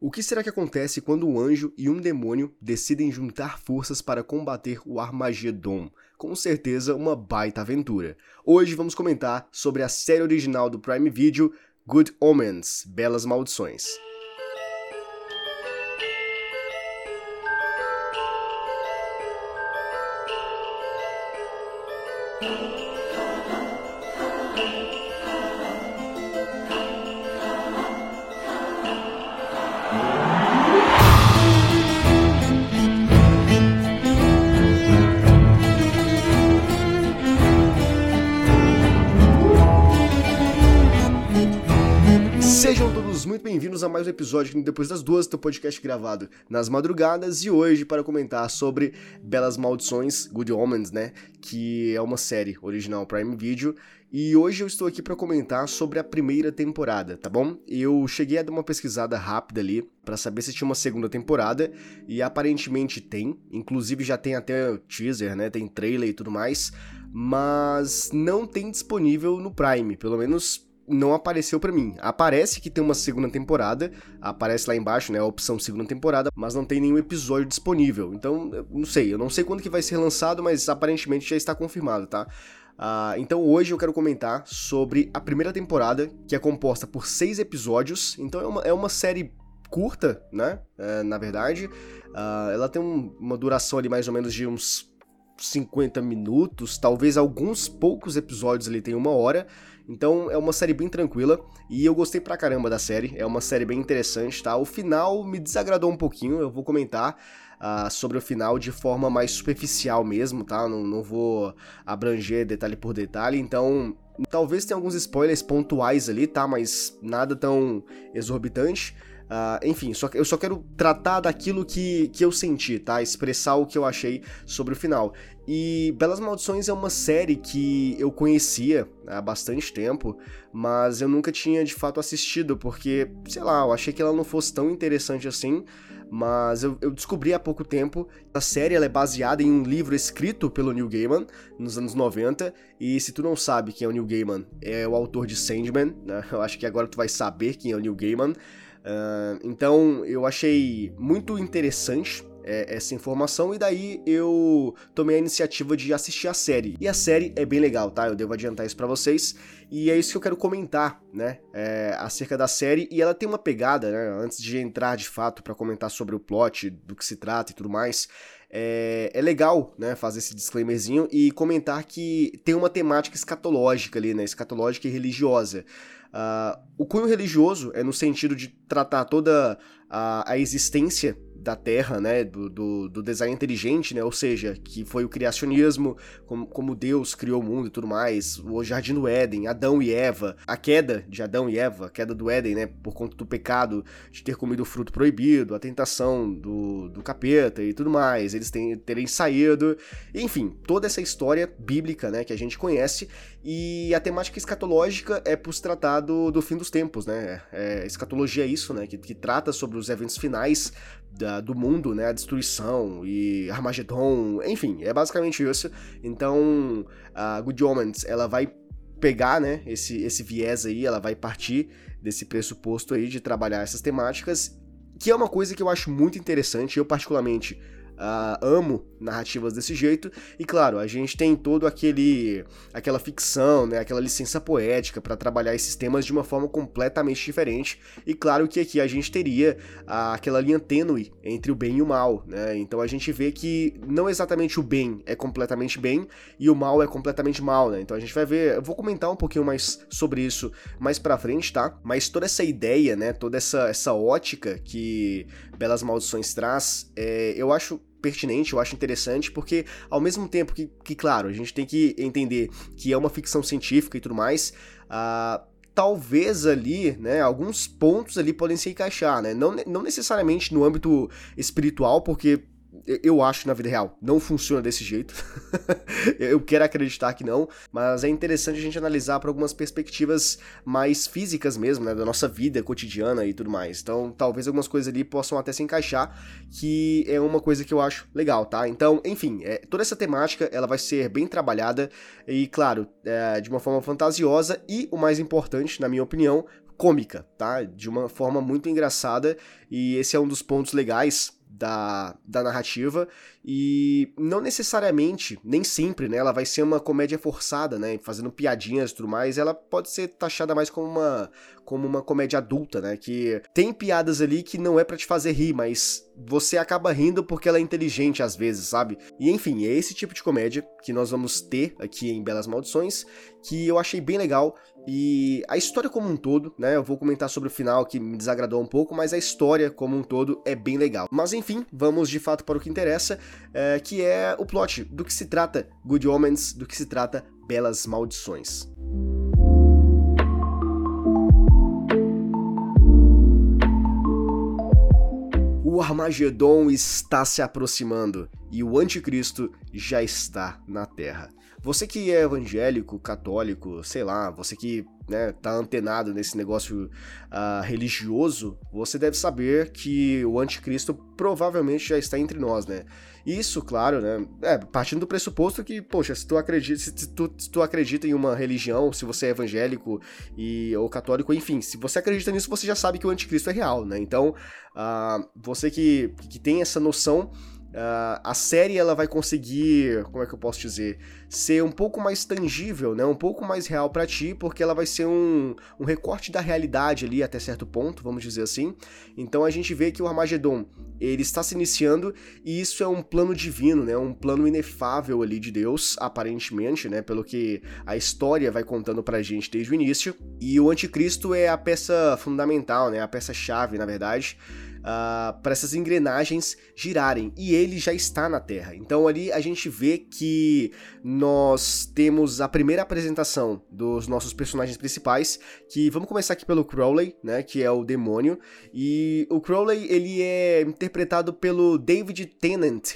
O que será que acontece quando um anjo e um demônio decidem juntar forças para combater o Armagedon? Com certeza uma baita aventura. Hoje vamos comentar sobre a série original do Prime Video, Good Omens, Belas Maldições. Sejam todos muito bem-vindos a mais um episódio Depois das Duas, do podcast gravado nas madrugadas. E hoje para comentar sobre Belas Maldições, Good Omens, né, que é uma série original Prime Video. E hoje eu estou aqui para comentar sobre a primeira temporada, tá bom? Eu cheguei a dar uma pesquisada rápida ali para saber se tinha uma segunda temporada e aparentemente tem, inclusive já tem até teaser, né, tem trailer e tudo mais, mas não tem disponível no Prime, pelo menos não apareceu para mim. Aparece que tem uma segunda temporada, aparece lá embaixo, né, a opção segunda temporada, mas não tem nenhum episódio disponível. Então, não sei, eu não sei quando que vai ser lançado, mas aparentemente já está confirmado, tá? Uh, então hoje eu quero comentar sobre a primeira temporada, que é composta por seis episódios. Então é uma, é uma série curta, né? É, na verdade, uh, ela tem um, uma duração ali mais ou menos de uns 50 minutos, talvez alguns poucos episódios ali tem uma hora. Então é uma série bem tranquila e eu gostei pra caramba da série. É uma série bem interessante, tá? O final me desagradou um pouquinho, eu vou comentar. Uh, sobre o final de forma mais superficial mesmo, tá? Não, não vou abranger detalhe por detalhe, então talvez tenha alguns spoilers pontuais ali, tá? Mas nada tão exorbitante. Uh, enfim, só, eu só quero tratar daquilo que, que eu senti, tá? Expressar o que eu achei sobre o final. E Belas Maldições é uma série que eu conhecia há bastante tempo, mas eu nunca tinha de fato assistido, porque, sei lá, eu achei que ela não fosse tão interessante assim. Mas eu, eu descobri há pouco tempo a série é baseada em um livro escrito pelo Neil Gaiman nos anos 90. E se tu não sabe quem é o Neil Gaiman, é o autor de Sandman, né? Eu acho que agora tu vai saber quem é o Neil Gaiman. Então eu achei muito interessante é, essa informação e daí eu tomei a iniciativa de assistir a série. E a série é bem legal, tá? Eu devo adiantar isso para vocês. E é isso que eu quero comentar, né? É, acerca da série. E ela tem uma pegada, né? Antes de entrar de fato para comentar sobre o plot, do que se trata e tudo mais. É, é, legal, né, fazer esse disclaimerzinho e comentar que tem uma temática escatológica ali, né, escatológica e religiosa. Uh, o cunho religioso é no sentido de tratar toda a, a existência da Terra, né, do, do, do, design inteligente, né, ou seja, que foi o criacionismo, como, como Deus criou o mundo e tudo mais, o Jardim do Éden, Adão e Eva, a queda de Adão e Eva, a queda do Éden, né, por conta do pecado de ter comido o fruto proibido, a tentação do, do capeta e tudo mais, eles terem, saído, enfim, toda essa história bíblica, né, que a gente conhece, e a temática escatológica é por se tratar do, fim dos tempos, né, é, escatologia é isso, né, que, que trata sobre os eventos finais da, do mundo, né? A destruição e Armagedon, enfim, é basicamente isso. Então, a Good Omens, ela vai pegar, né, esse, esse viés aí, ela vai partir desse pressuposto aí de trabalhar essas temáticas, que é uma coisa que eu acho muito interessante, eu particularmente Uh, amo narrativas desse jeito. E claro, a gente tem todo aquele aquela ficção, né, aquela licença poética para trabalhar esses temas de uma forma completamente diferente. E claro que aqui a gente teria uh, aquela linha tênue entre o bem e o mal, né? Então a gente vê que não exatamente o bem é completamente bem e o mal é completamente mal, né? Então a gente vai ver, eu vou comentar um pouquinho mais sobre isso mais para frente, tá? Mas toda essa ideia, né, toda essa essa ótica que Belas Maldições traz, é, eu acho pertinente, eu acho interessante, porque ao mesmo tempo que, que, claro, a gente tem que entender que é uma ficção científica e tudo mais, uh, talvez ali, né, alguns pontos ali podem se encaixar, né, não, não necessariamente no âmbito espiritual, porque eu acho na vida real, não funciona desse jeito. eu quero acreditar que não, mas é interessante a gente analisar para algumas perspectivas mais físicas mesmo, né, da nossa vida cotidiana e tudo mais. Então, talvez algumas coisas ali possam até se encaixar, que é uma coisa que eu acho legal, tá? Então, enfim, é, toda essa temática ela vai ser bem trabalhada e, claro, é, de uma forma fantasiosa e, o mais importante, na minha opinião, cômica, tá? De uma forma muito engraçada, e esse é um dos pontos legais da, da narrativa e não necessariamente, nem sempre, né, ela vai ser uma comédia forçada, né, fazendo piadinhas e tudo mais, ela pode ser taxada mais como uma como uma comédia adulta, né, que tem piadas ali que não é para te fazer rir, mas você acaba rindo porque ela é inteligente às vezes, sabe? E enfim, é esse tipo de comédia que nós vamos ter aqui em Belas Maldições, que eu achei bem legal e a história como um todo, né, eu vou comentar sobre o final que me desagradou um pouco, mas a história como um todo é bem legal. Mas enfim, vamos de fato para o que interessa é, que é o plot do que se trata Good Omens, do que se trata Belas Maldições. O Armagedon está se aproximando e o Anticristo já está na Terra. Você que é evangélico, católico, sei lá, você que né, tá antenado nesse negócio uh, religioso, você deve saber que o anticristo provavelmente já está entre nós, né? Isso, claro, né? É, partindo do pressuposto que, poxa, se tu acredita, se tu, se tu acredita em uma religião, se você é evangélico e, ou católico, enfim, se você acredita nisso, você já sabe que o anticristo é real, né? Então, uh, você que, que tem essa noção Uh, a série ela vai conseguir, como é que eu posso dizer, ser um pouco mais tangível, né? Um pouco mais real para ti, porque ela vai ser um, um recorte da realidade ali até certo ponto, vamos dizer assim. Então a gente vê que o Armagedon ele está se iniciando e isso é um plano divino, né? Um plano inefável ali de Deus, aparentemente, né? Pelo que a história vai contando pra gente desde o início. E o Anticristo é a peça fundamental, né? A peça chave, na verdade ah, para essas engrenagens girarem. E ele já está na Terra. Então ali a gente vê que nós temos a primeira apresentação dos nossos personagens principais, que vamos começar aqui pelo Crowley, né, que é o demônio. E o Crowley ele é interpretado pelo David Tennant,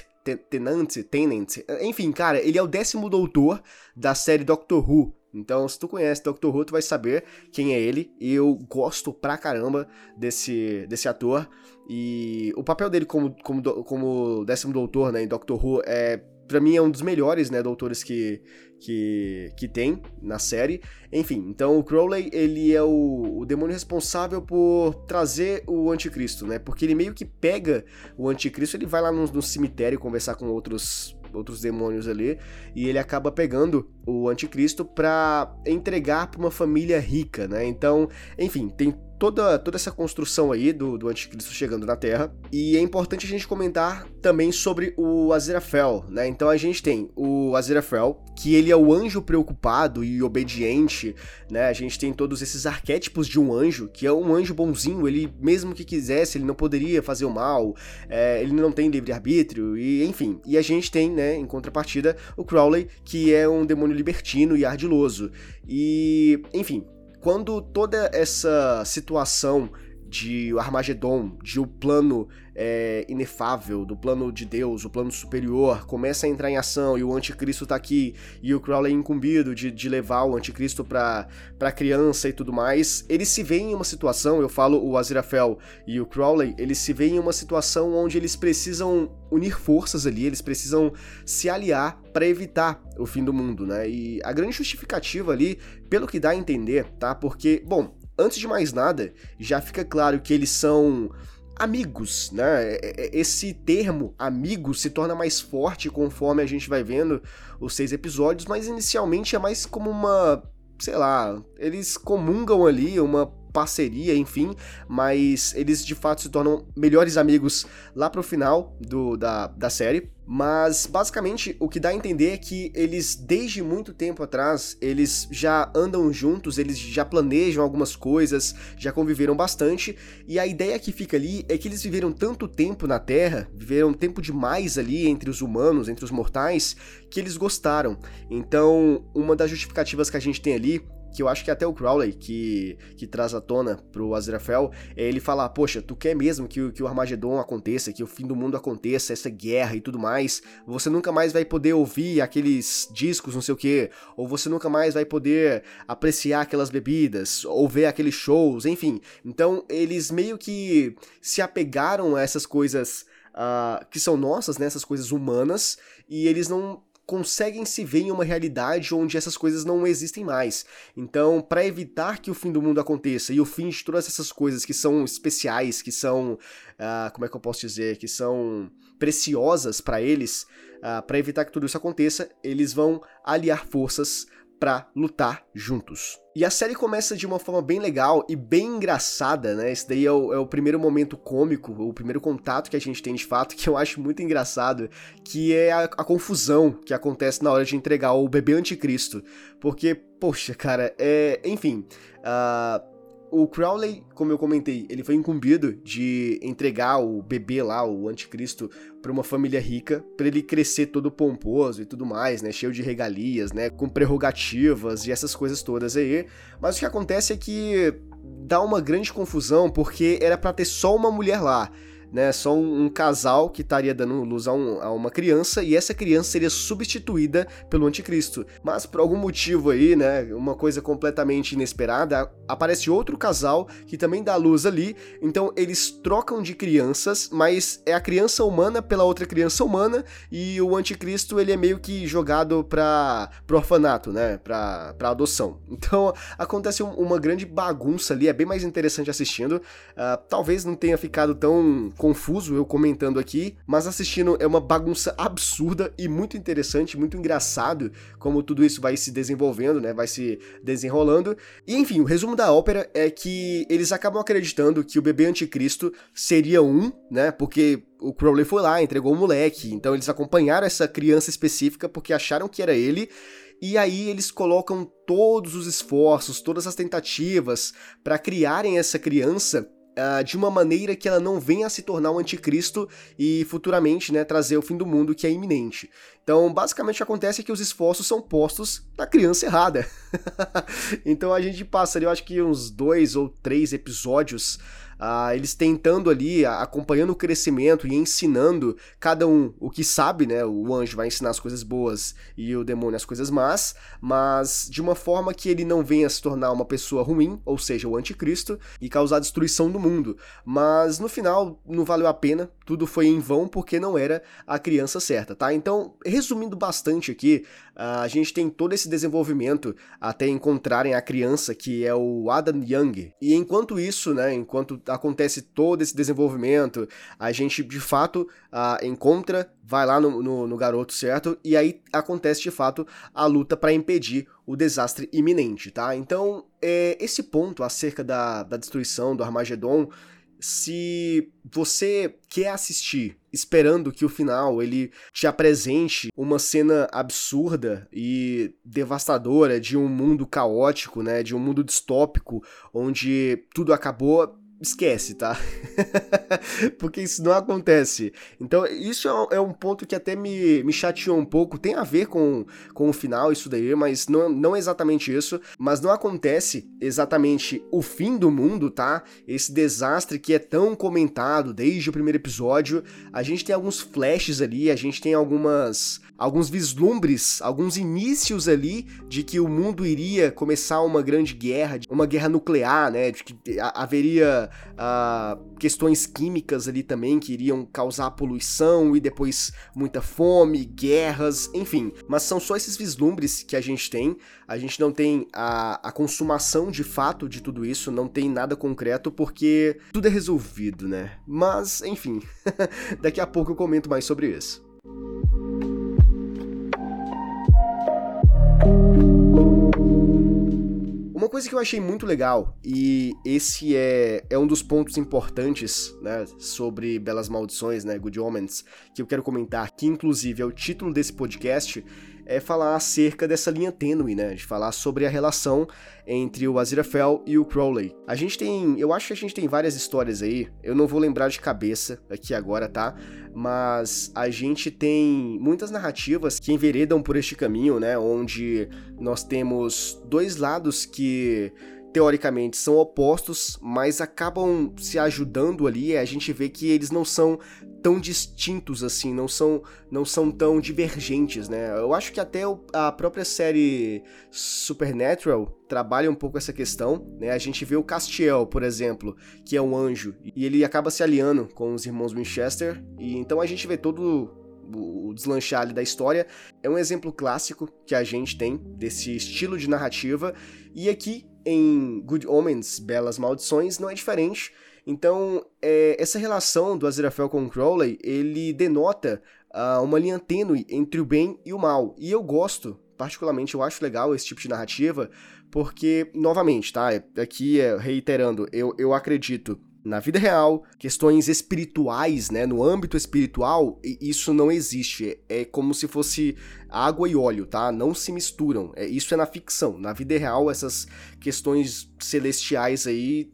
Tenant, Tenant, enfim, cara, ele é o décimo doutor da série Doctor Who, então, se tu conhece Doctor Who, tu vai saber quem é ele. Eu gosto pra caramba desse, desse ator. E o papel dele como, como, como décimo doutor né, em Doctor Who é para mim é um dos melhores, né, doutores que, que, que tem na série. Enfim, então o Crowley, ele é o, o demônio responsável por trazer o anticristo, né, porque ele meio que pega o anticristo, ele vai lá no, no cemitério conversar com outros outros demônios ali, e ele acaba pegando o anticristo para entregar para uma família rica, né? Então, enfim, tem toda, toda essa construção aí do, do anticristo chegando na Terra. E é importante a gente comentar também sobre o Aziraphale, né? Então a gente tem o Aziraphale, que ele é o anjo preocupado e obediente, né? A gente tem todos esses arquétipos de um anjo, que é um anjo bonzinho, ele mesmo que quisesse, ele não poderia fazer o mal, é, ele não tem livre-arbítrio, e enfim. E a gente tem, né, em contrapartida, o Crowley, que é um demônio libertino e ardiloso. E, enfim, quando toda essa situação de Armagedon, de o plano é, inefável, do plano de Deus, o plano superior, começa a entrar em ação e o anticristo tá aqui e o Crowley é incumbido de, de levar o anticristo pra, pra criança e tudo mais, eles se veem em uma situação, eu falo o Aziraphale e o Crowley, eles se veem em uma situação onde eles precisam unir forças ali, eles precisam se aliar para evitar o fim do mundo, né? E a grande justificativa ali, pelo que dá a entender, tá? Porque, bom, antes de mais nada, já fica claro que eles são amigos, né? É, é, esse termo amigo se torna mais forte conforme a gente vai vendo os seis episódios, mas inicialmente é mais como uma, sei lá, eles comungam ali uma parceria, enfim, mas eles de fato se tornam melhores amigos lá pro final do, da, da série. Mas basicamente o que dá a entender é que eles, desde muito tempo atrás, eles já andam juntos, eles já planejam algumas coisas, já conviveram bastante, e a ideia que fica ali é que eles viveram tanto tempo na Terra, viveram tempo demais ali entre os humanos, entre os mortais, que eles gostaram. Então, uma das justificativas que a gente tem ali que eu acho que até o Crowley, que, que traz à tona pro Azrael, é ele falar, poxa, tu quer mesmo que, que o Armagedon aconteça, que o fim do mundo aconteça, essa guerra e tudo mais, você nunca mais vai poder ouvir aqueles discos, não sei o que, ou você nunca mais vai poder apreciar aquelas bebidas, ou ver aqueles shows, enfim. Então, eles meio que se apegaram a essas coisas uh, que são nossas, né, essas coisas humanas, e eles não conseguem se ver em uma realidade onde essas coisas não existem mais. Então, para evitar que o fim do mundo aconteça e o fim de todas essas coisas que são especiais, que são, uh, como é que eu posso dizer, que são preciosas para eles, uh, para evitar que tudo isso aconteça, eles vão aliar forças para lutar juntos. E a série começa de uma forma bem legal e bem engraçada, né? Esse daí é o, é o, primeiro momento cômico, o primeiro contato que a gente tem de fato, que eu acho muito engraçado, que é a, a confusão que acontece na hora de entregar o bebê anticristo. Porque, poxa, cara, é. Enfim. Uh, o Crowley, como eu comentei, ele foi incumbido de entregar o bebê lá, o anticristo, para uma família rica, para ele crescer todo pomposo e tudo mais, né, cheio de regalias, né, com prerrogativas e essas coisas todas aí. Mas o que acontece é que dá uma grande confusão porque era para ter só uma mulher lá né? Só um, um casal que estaria dando luz a, um, a, uma criança e essa criança seria substituída pelo anticristo. Mas por algum motivo aí, né? Uma coisa completamente inesperada, aparece outro casal que também dá luz ali. Então eles trocam de crianças, mas é a criança humana pela outra criança humana e o anticristo ele é meio que jogado para pro orfanato, né? Pra, pra adoção. Então acontece um, uma grande bagunça ali, é bem mais interessante assistindo. Uh, talvez não tenha ficado tão confuso eu comentando aqui, mas assistindo é uma bagunça absurda e muito interessante, muito engraçado como tudo isso vai se desenvolvendo, né? Vai se desenrolando. E enfim, o resumo da ópera é que eles acabam acreditando que o bebê anticristo seria um, né? Porque o Crowley foi lá, entregou o moleque, então eles acompanharam essa criança específica porque acharam que era ele. E aí eles colocam todos os esforços, todas as tentativas para criarem essa criança Uh, de uma maneira que ela não venha a se tornar um anticristo e futuramente né, trazer o fim do mundo que é iminente. Então, basicamente, o que acontece é que os esforços são postos na criança errada. então a gente passa ali, eu acho que uns dois ou três episódios Uh, eles tentando ali, acompanhando o crescimento e ensinando cada um o que sabe, né? O anjo vai ensinar as coisas boas e o demônio as coisas más, mas de uma forma que ele não venha se tornar uma pessoa ruim, ou seja, o anticristo, e causar destruição do mundo. Mas no final não valeu a pena, tudo foi em vão porque não era a criança certa, tá? Então, resumindo bastante aqui, a gente tem todo esse desenvolvimento até encontrarem a criança que é o Adam Young. E enquanto isso, né, enquanto acontece todo esse desenvolvimento, a gente de fato uh, encontra, vai lá no, no, no, garoto, certo? E aí acontece de fato a luta para impedir o desastre iminente, tá? Então, é, esse ponto acerca da, da destruição do Armagedon se você quer assistir esperando que o final ele te apresente uma cena absurda e devastadora de um mundo caótico, né, de um mundo distópico onde tudo acabou, esquece, tá? Porque isso não acontece. Então, isso é, é um ponto que até me, me chateou um pouco. Tem a ver com, com o final, isso daí, mas não, não exatamente isso. Mas não acontece exatamente o fim do mundo, tá? Esse desastre que é tão comentado desde o primeiro episódio. A gente tem alguns flashes ali, a gente tem algumas alguns vislumbres, alguns inícios ali de que o mundo iria começar uma grande guerra, uma guerra nuclear, né? De que haveria uh, questões químicas ali também que iriam causar poluição e depois muita fome, guerras, enfim. Mas são só esses vislumbres que a gente tem. A gente não tem a, a consumação de fato de tudo isso, não tem nada concreto porque tudo é resolvido, né? Mas, enfim, daqui a pouco eu comento mais sobre isso. Coisa que eu achei muito legal, e esse é, é um dos pontos importantes, né, sobre Belas Maldições, né, Good Omens, que eu quero comentar, que inclusive é o título desse podcast, é falar acerca dessa linha tênue, né? De falar sobre a relação entre o Aziraphale e o Crowley. A gente tem, eu acho que a gente tem várias histórias aí, eu não vou lembrar de cabeça aqui agora, tá? Mas a gente tem muitas narrativas que enveredam por este caminho, né? Onde nós temos dois lados que teoricamente são opostos, mas acabam se ajudando ali. A gente vê que eles não são tão distintos assim, não são, não são tão divergentes, né? Eu acho que até a própria série Supernatural trabalha um pouco essa questão, né? A gente vê o Castiel, por exemplo, que é um anjo, e ele acaba se aliando com os irmãos Winchester, e então a gente vê todo o deslanchar ali da história. É um exemplo clássico que a gente tem desse estilo de narrativa, e aqui em Good Omens, Belas Maldições, não é diferente. Então, é, essa relação do Aziraphale com Crowley, ele denota uh, uma linha tênue entre o bem e o mal. E eu gosto, particularmente, eu acho legal esse tipo de narrativa, porque, novamente, tá? Aqui, é, reiterando, eu, eu acredito na vida real, questões espirituais, né, no âmbito espiritual, isso não existe. É como se fosse água e óleo, tá? Não se misturam. É, isso é na ficção. Na vida real, essas questões celestiais aí,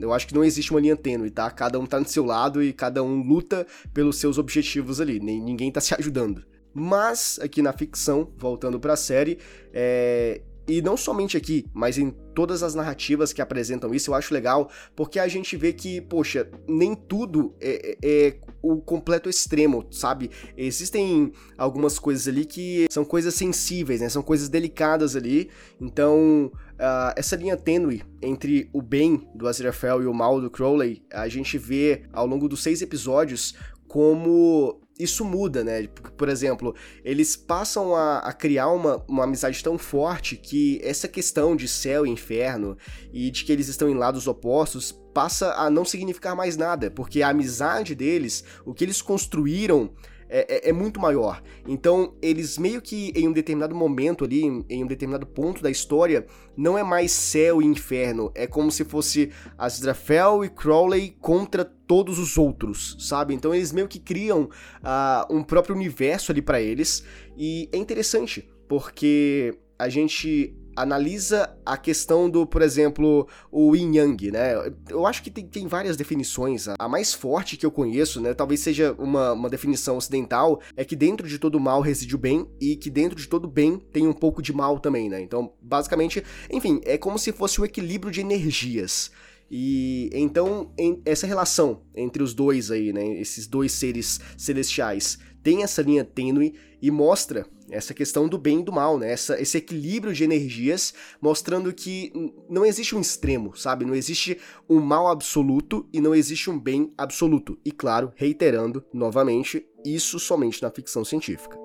eu acho que não existe uma linha tênue, tá? Cada um tá no seu lado e cada um luta pelos seus objetivos ali. Nem, ninguém tá se ajudando. Mas, aqui na ficção, voltando pra série, é, e não somente aqui, mas em todas as narrativas que apresentam isso, eu acho legal, porque a gente vê que, poxa, nem tudo é, é, é o completo extremo, sabe? Existem algumas coisas ali que são coisas sensíveis, né? São coisas delicadas ali. Então, uh, essa linha tênue entre o bem do Aziraphale e o mal do Crowley, a gente vê ao longo dos seis episódios como isso muda, né? Por exemplo, eles passam a, a, criar uma, uma amizade tão forte que essa questão de céu e inferno e de que eles estão em lados opostos passa a não significar mais nada, porque a amizade deles, o que eles construíram é, é, é, muito maior. Então, eles meio que em um determinado momento ali, em, um determinado ponto da história, não é mais céu e inferno. É como se fosse Azrael e Crowley contra todos os outros, sabe? Então, eles meio que criam uh, um próprio universo ali para eles. E é interessante, porque a gente analisa a questão do, por exemplo, o yin yang, né? Eu acho que tem, tem várias definições. A mais forte que eu conheço, né? Talvez seja uma, uma definição ocidental, é que dentro de todo mal reside o bem e que dentro de todo bem tem um pouco de mal também, né? Então, basicamente, enfim, é como se fosse o equilíbrio de energias. E então essa relação entre os dois aí, né, esses dois seres celestiais, tem essa linha tênue e mostra essa questão do bem e do mal, né? Essa, esse equilíbrio de energias, mostrando que não existe um extremo, sabe? Não existe um mal absoluto e não existe um bem absoluto. E claro, reiterando novamente, isso somente na ficção científica.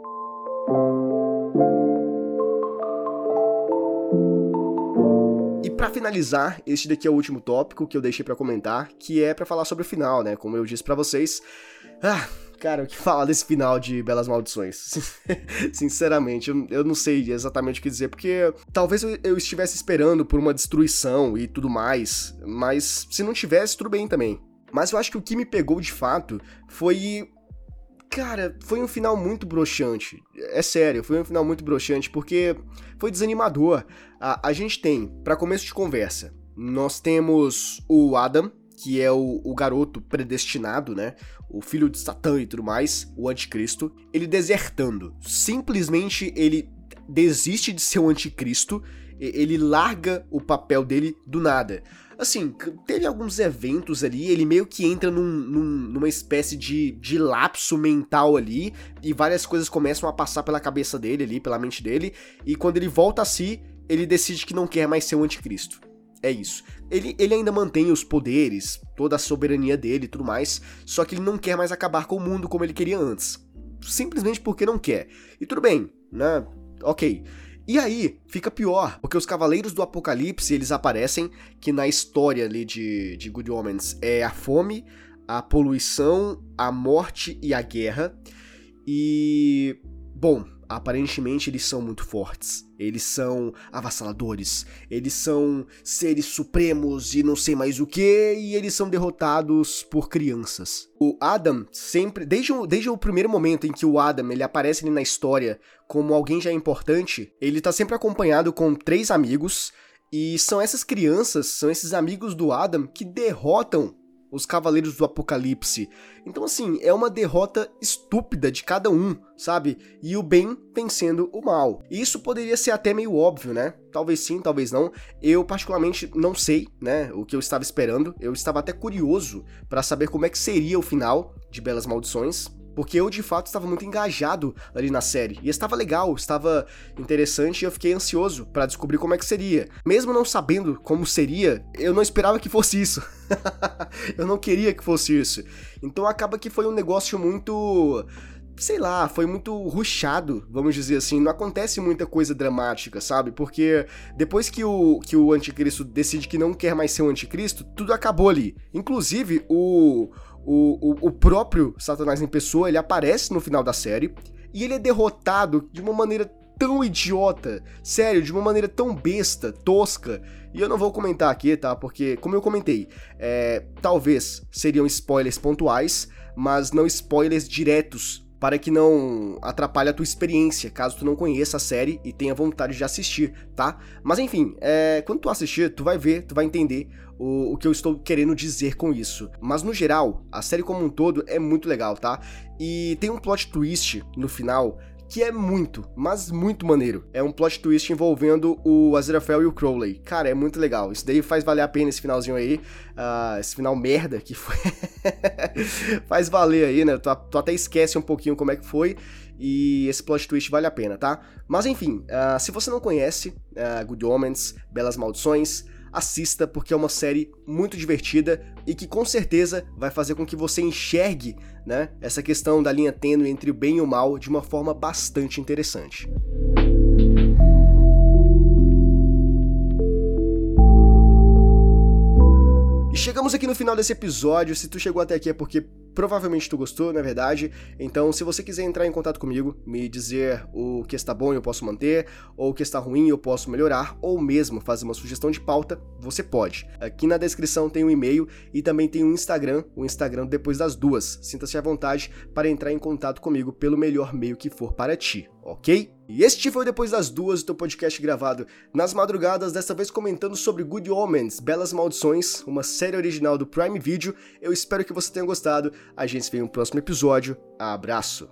E para finalizar, este daqui é o último tópico que eu deixei para comentar, que é para falar sobre o final, né? Como eu disse para vocês, ah, Cara, o que falar desse final de Belas Maldições? Sinceramente, eu, eu, não sei exatamente o que dizer, porque talvez eu, eu, estivesse esperando por uma destruição e tudo mais, mas se não tivesse, tudo bem também. Mas eu acho que o que me pegou de fato foi. Cara, foi um final muito broxante. É sério, foi um final muito broxante, porque foi desanimador. A, a gente tem, para começo de conversa, nós temos o Adam, que é o, o, garoto predestinado, né? O filho de Satã e tudo mais, o anticristo, ele desertando. Simplesmente ele desiste de ser o anticristo, ele larga o papel dele do nada. Assim, teve alguns eventos ali, ele meio que entra num, num, numa espécie de, de lapso mental ali, e várias coisas começam a passar pela cabeça dele ali, pela mente dele, e quando ele volta a si, ele decide que não quer mais ser o anticristo. É isso. Ele, ele ainda mantém os poderes, toda a soberania dele e tudo mais, só que ele não quer mais acabar com o mundo como ele queria antes. Simplesmente porque não quer. E tudo bem, né? Ok. E aí, fica pior, porque os Cavaleiros do Apocalipse, eles aparecem que na história ali de, de Good Omens é a fome, a poluição, a morte e a guerra. E. Bom, aparentemente eles são muito fortes. Eles são avassaladores. Eles são seres supremos e não sei mais o que, e eles são derrotados por crianças. O Adam sempre, desde o, desde o primeiro momento em que o Adam ele aparece ali na história como alguém já importante, ele tá sempre acompanhado com três amigos. E são essas crianças, são esses amigos do Adam que derrotam os Cavaleiros do Apocalipse. Então, assim, é uma derrota estúpida de cada um, sabe? E o bem vencendo o mal. E isso poderia ser até meio óbvio, né? Talvez sim, talvez não. Eu, particularmente, não sei, né? O que eu estava esperando. Eu estava até curioso para saber como é que seria o final de Belas Maldições porque eu de fato estava muito engajado ali na série e estava legal, estava interessante e eu fiquei ansioso para descobrir como é que seria. Mesmo não sabendo como seria, eu não esperava que fosse isso. eu não queria que fosse isso. Então acaba que foi um negócio muito sei lá, foi muito ruchado, vamos dizer assim. Não acontece muita coisa dramática, sabe? Porque depois que o, que o anticristo decide que não quer mais ser um anticristo, tudo acabou ali. Inclusive, o, o, o, o próprio Satanás em pessoa, ele aparece no final da série e ele é derrotado de uma maneira tão idiota, sério, de uma maneira tão besta, tosca. E eu não vou comentar aqui, tá? Porque, como eu comentei, é, talvez seriam spoilers pontuais, mas não spoilers diretos para que não atrapalhe a tua experiência, caso tu não conheça a série e tenha vontade de assistir, tá? Mas enfim, é, quando tu assistir, tu vai ver, tu vai entender o, o que eu estou querendo dizer com isso. Mas no geral, a série como um todo é muito legal, tá? E tem um plot twist no final que é muito, mas muito maneiro. É um plot twist envolvendo o Aziraphale e o Crowley. Cara, é muito legal. Isso daí faz valer a pena esse finalzinho aí. Uh, esse final merda que foi. faz valer aí, né? Tu, tu, até esquece um pouquinho como é que foi. E esse plot twist vale a pena, tá? Mas enfim, uh, se você não conhece uh, Good Omens, Belas Maldições, assista porque é uma série muito divertida e que com certeza vai fazer com que você enxergue, né, essa questão da linha tênue entre o bem e o mal de uma forma bastante interessante. Chegamos aqui no final desse episódio. Se tu chegou até aqui é porque provavelmente tu gostou, na é verdade. Então, se você quiser entrar em contato comigo, me dizer o que está bom eu posso manter, ou o que está ruim eu posso melhorar, ou mesmo fazer uma sugestão de pauta, você pode. Aqui na descrição tem um e-mail e também tem um Instagram, o Instagram depois das duas. Sinta-se à vontade para entrar em contato comigo pelo melhor meio que for para ti, ok? E este foi Depois das Duas, o teu podcast gravado nas madrugadas, dessa vez comentando sobre Good Omens, Belas Maldições, uma série original do Prime Video. Eu espero que você tenha gostado. A gente se vê no próximo episódio. Abraço!